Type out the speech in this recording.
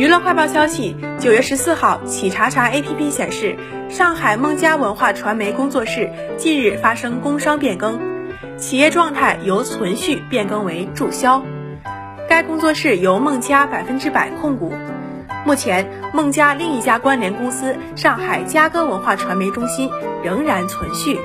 娱乐快报消息：九月十四号，企查查 APP 显示，上海孟佳文化传媒工作室近日发生工商变更，企业状态由存续变更为注销。该工作室由孟佳百分之百控股。目前，孟佳另一家关联公司上海嘉歌文化传媒中心仍然存续。